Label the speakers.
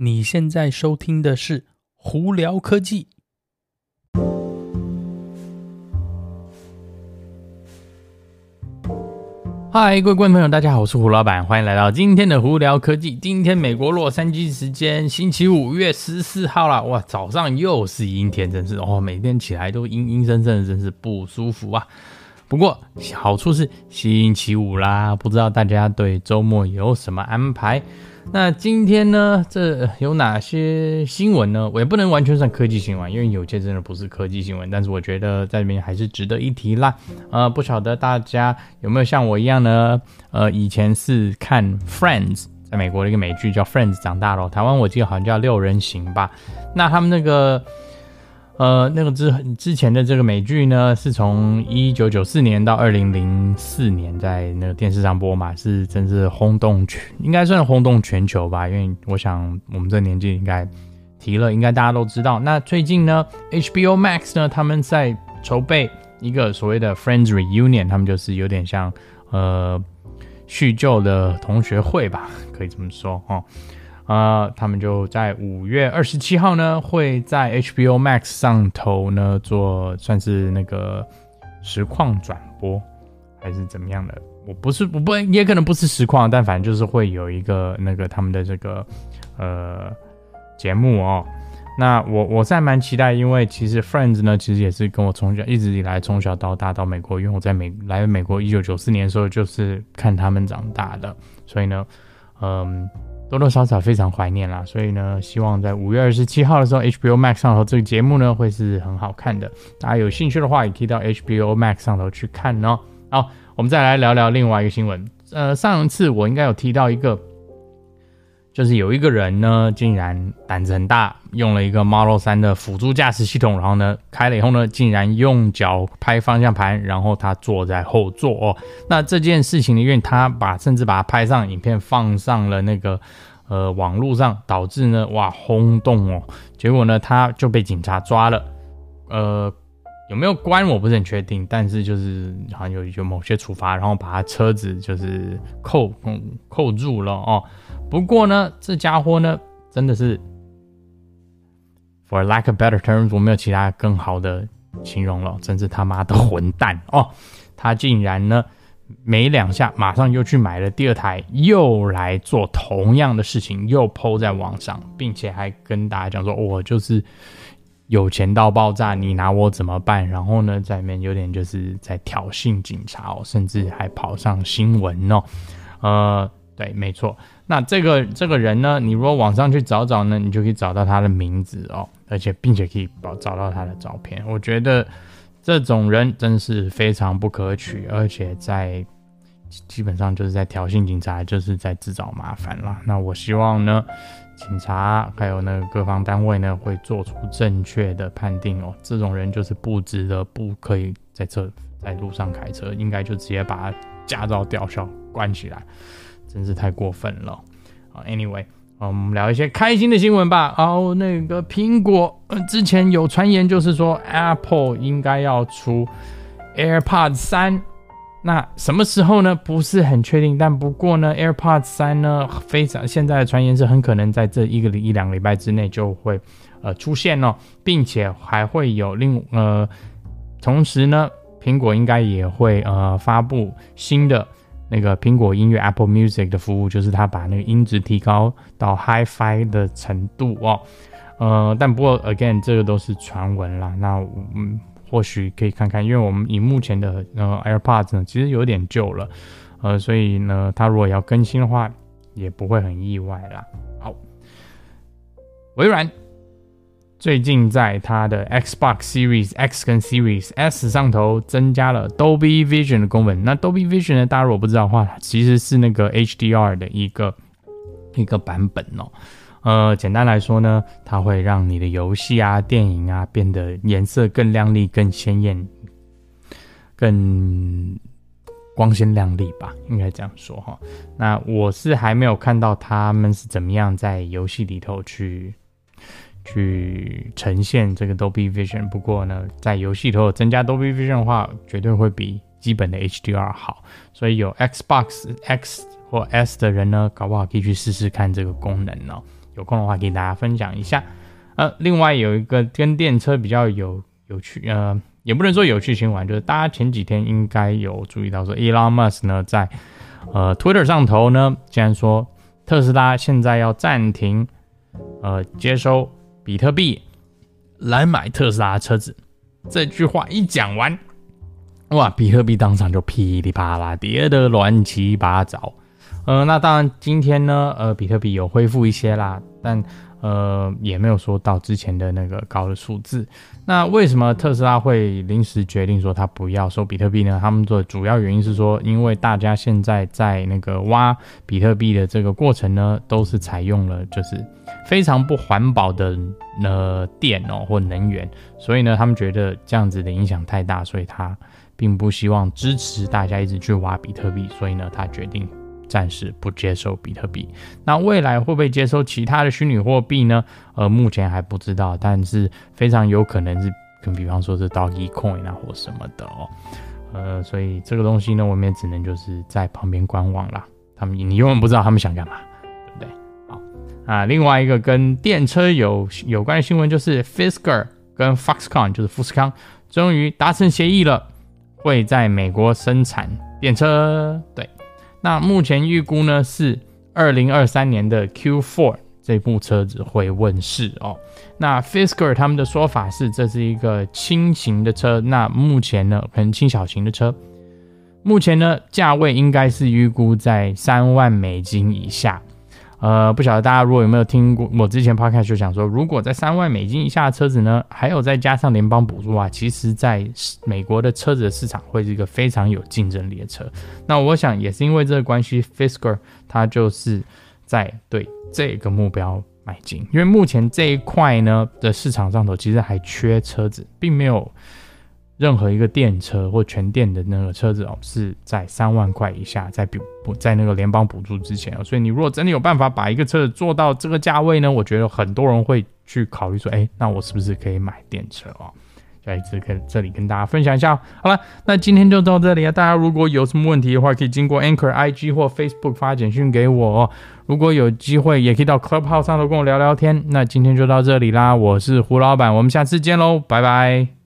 Speaker 1: 你现在收听的是《胡聊科技》。嗨，各位观众朋友，大家好，我是胡老板，欢迎来到今天的《胡聊科技》。今天美国洛杉矶时间星期五月十四号了，哇，早上又是阴天，真是哦，每天起来都阴阴森森的，真是不舒服啊。不过好处是星期五啦，不知道大家对周末有什么安排？那今天呢，这有哪些新闻呢？我也不能完全算科技新闻，因为有些真的不是科技新闻。但是我觉得在这边还是值得一提啦。呃，不晓得大家有没有像我一样呢？呃，以前是看 Friends，在美国的一个美剧叫 Friends 长大了，台湾我记得好像叫六人行吧。那他们那个。呃，那个之之前的这个美剧呢，是从一九九四年到二零零四年在那个电视上播嘛，是真是轰动全，应该算轰动全球吧。因为我想我们这年纪应该提了，应该大家都知道。那最近呢，HBO Max 呢，他们在筹备一个所谓的 Friends Reunion，他们就是有点像呃叙旧的同学会吧，可以这么说哦。啊、他们就在五月二十七号呢，会在 HBO Max 上头呢做算是那个实况转播，还是怎么样的？我不是，我不也可能不是实况，但反正就是会有一个那个他们的这个呃节目哦。那我我是还蛮期待，因为其实 Friends 呢，其实也是跟我从小一直以来从小到大到美国，因为我在美来美国一九九四年的时候就是看他们长大的，所以呢，嗯。多多少少非常怀念啦，所以呢，希望在五月二十七号的时候，HBO Max 上头这个节目呢会是很好看的。大家有兴趣的话，也可以到 HBO Max 上头去看哦。好，我们再来聊聊另外一个新闻。呃，上一次我应该有提到一个。就是有一个人呢，竟然胆子很大，用了一个 Model 3的辅助驾驶系统，然后呢，开了以后呢，竟然用脚拍方向盘，然后他坐在后座哦。那这件事情呢，因为他把甚至把它拍上影片，放上了那个呃网络上，导致呢，哇，轰动哦。结果呢，他就被警察抓了，呃，有没有关我不是很确定，但是就是好像有有某些处罚，然后把他车子就是扣嗯扣住了哦。不过呢，这家伙呢，真的是，for lack of better terms，我没有其他更好的形容了，真是他妈的混蛋哦！他竟然呢，没两下，马上又去买了第二台，又来做同样的事情，又抛在网上，并且还跟大家讲说，我就是有钱到爆炸，你拿我怎么办？然后呢，在里面有点就是在挑衅警察哦，甚至还跑上新闻哦，呃。对，没错。那这个这个人呢，你如果网上去找找呢，你就可以找到他的名字哦，而且并且可以找找到他的照片。我觉得这种人真是非常不可取，而且在基本上就是在挑衅警察，就是在自找麻烦了。那我希望呢，警察还有那个各方单位呢，会做出正确的判定哦。这种人就是不值得，不可以在这在路上开车，应该就直接把驾照吊销，关起来。真是太过分了！Anyway，我们聊一些开心的新闻吧。哦，那个苹果，呃，之前有传言就是说 Apple 应该要出 AirPods 三，那什么时候呢？不是很确定。但不过呢，AirPods 三呢，非常现在的传言是很可能在这一个一两个礼拜之内就会呃出现哦，并且还会有另呃，同时呢，苹果应该也会呃发布新的。那个苹果音乐 Apple Music 的服务，就是它把那个音质提高到 Hi-Fi 的程度哦。呃，但不过 again 这个都是传闻啦。那嗯，或许可以看看，因为我们以目前的呃 AirPods 呢，其实有点旧了，呃，所以呢，它如果要更新的话，也不会很意外啦。好，微软。最近在它的 Xbox Series X 跟 Series S 上头增加了 Dolby Vision 的功能。那 Dolby Vision 呢，大家如果不知道的话，其实是那个 HDR 的一个一个版本哦。呃，简单来说呢，它会让你的游戏啊、电影啊变得颜色更亮丽、更鲜艳、更光鲜亮丽吧，应该这样说哈。那我是还没有看到他们是怎么样在游戏里头去。去呈现这个 Dolby Vision，不过呢，在游戏头增加 Dolby Vision 的话，绝对会比基本的 HDR 好。所以有 Xbox X 或 S 的人呢，搞不好可以去试试看这个功能哦。有空的话给大家分享一下。呃，另外有一个跟电车比较有有趣，呃，也不能说有趣新闻，就是大家前几天应该有注意到说，Elon Musk 呢在呃 Twitter 上头呢，竟然说特斯拉现在要暂停呃接收比特币来买特斯拉车子。这句话一讲完，哇，比特币当场就噼里啪啦跌得乱七八糟。呃，那当然今天呢，呃，比特币有恢复一些啦，但。呃，也没有说到之前的那个高的数字。那为什么特斯拉会临时决定说他不要收比特币呢？他们的主要原因是说，因为大家现在在那个挖比特币的这个过程呢，都是采用了就是非常不环保的呃电哦或能源，所以呢，他们觉得这样子的影响太大，所以他并不希望支持大家一直去挖比特币，所以呢，他决定。暂时不接受比特币，那未来会不会接收其他的虚拟货币呢？呃，目前还不知道，但是非常有可能是，跟比方说是 Dogecoin 啊或什么的哦。呃，所以这个东西呢，我们也只能就是在旁边观望啦。他们你永远不知道他们想干嘛，对不对？好啊，另外一个跟电车有有关的新闻就是 Fisker 跟 Foxconn 就是富士康终于达成协议了，会在美国生产电车，对。那目前预估呢是二零二三年的 Q4 这部车子会问世哦。那 Fisker 他们的说法是这是一个轻型的车，那目前呢可能轻小型的车，目前呢价位应该是预估在三万美金以下。呃，不晓得大家如果有没有听过我之前 podcast 就讲说，如果在三万美金以下的车子呢，还有再加上联邦补助啊，其实在美国的车子的市场会是一个非常有竞争力的车。那我想也是因为这个关系，Fisker 它就是在对这个目标迈进，因为目前这一块呢的市场上头其实还缺车子，并没有。任何一个电车或全电的那个车子哦，是在三万块以下，在补不在那个联邦补助之前哦，所以你如果真的有办法把一个车子做到这个价位呢，我觉得很多人会去考虑说，哎，那我是不是可以买电车哦？在这跟这里跟大家分享一下。好了，那今天就到这里啊。大家如果有什么问题的话，可以经过 Anchor IG 或 Facebook 发简讯给我。如果有机会，也可以到 Clubhouse 上头跟我聊聊天。那今天就到这里啦，我是胡老板，我们下次见喽，拜拜。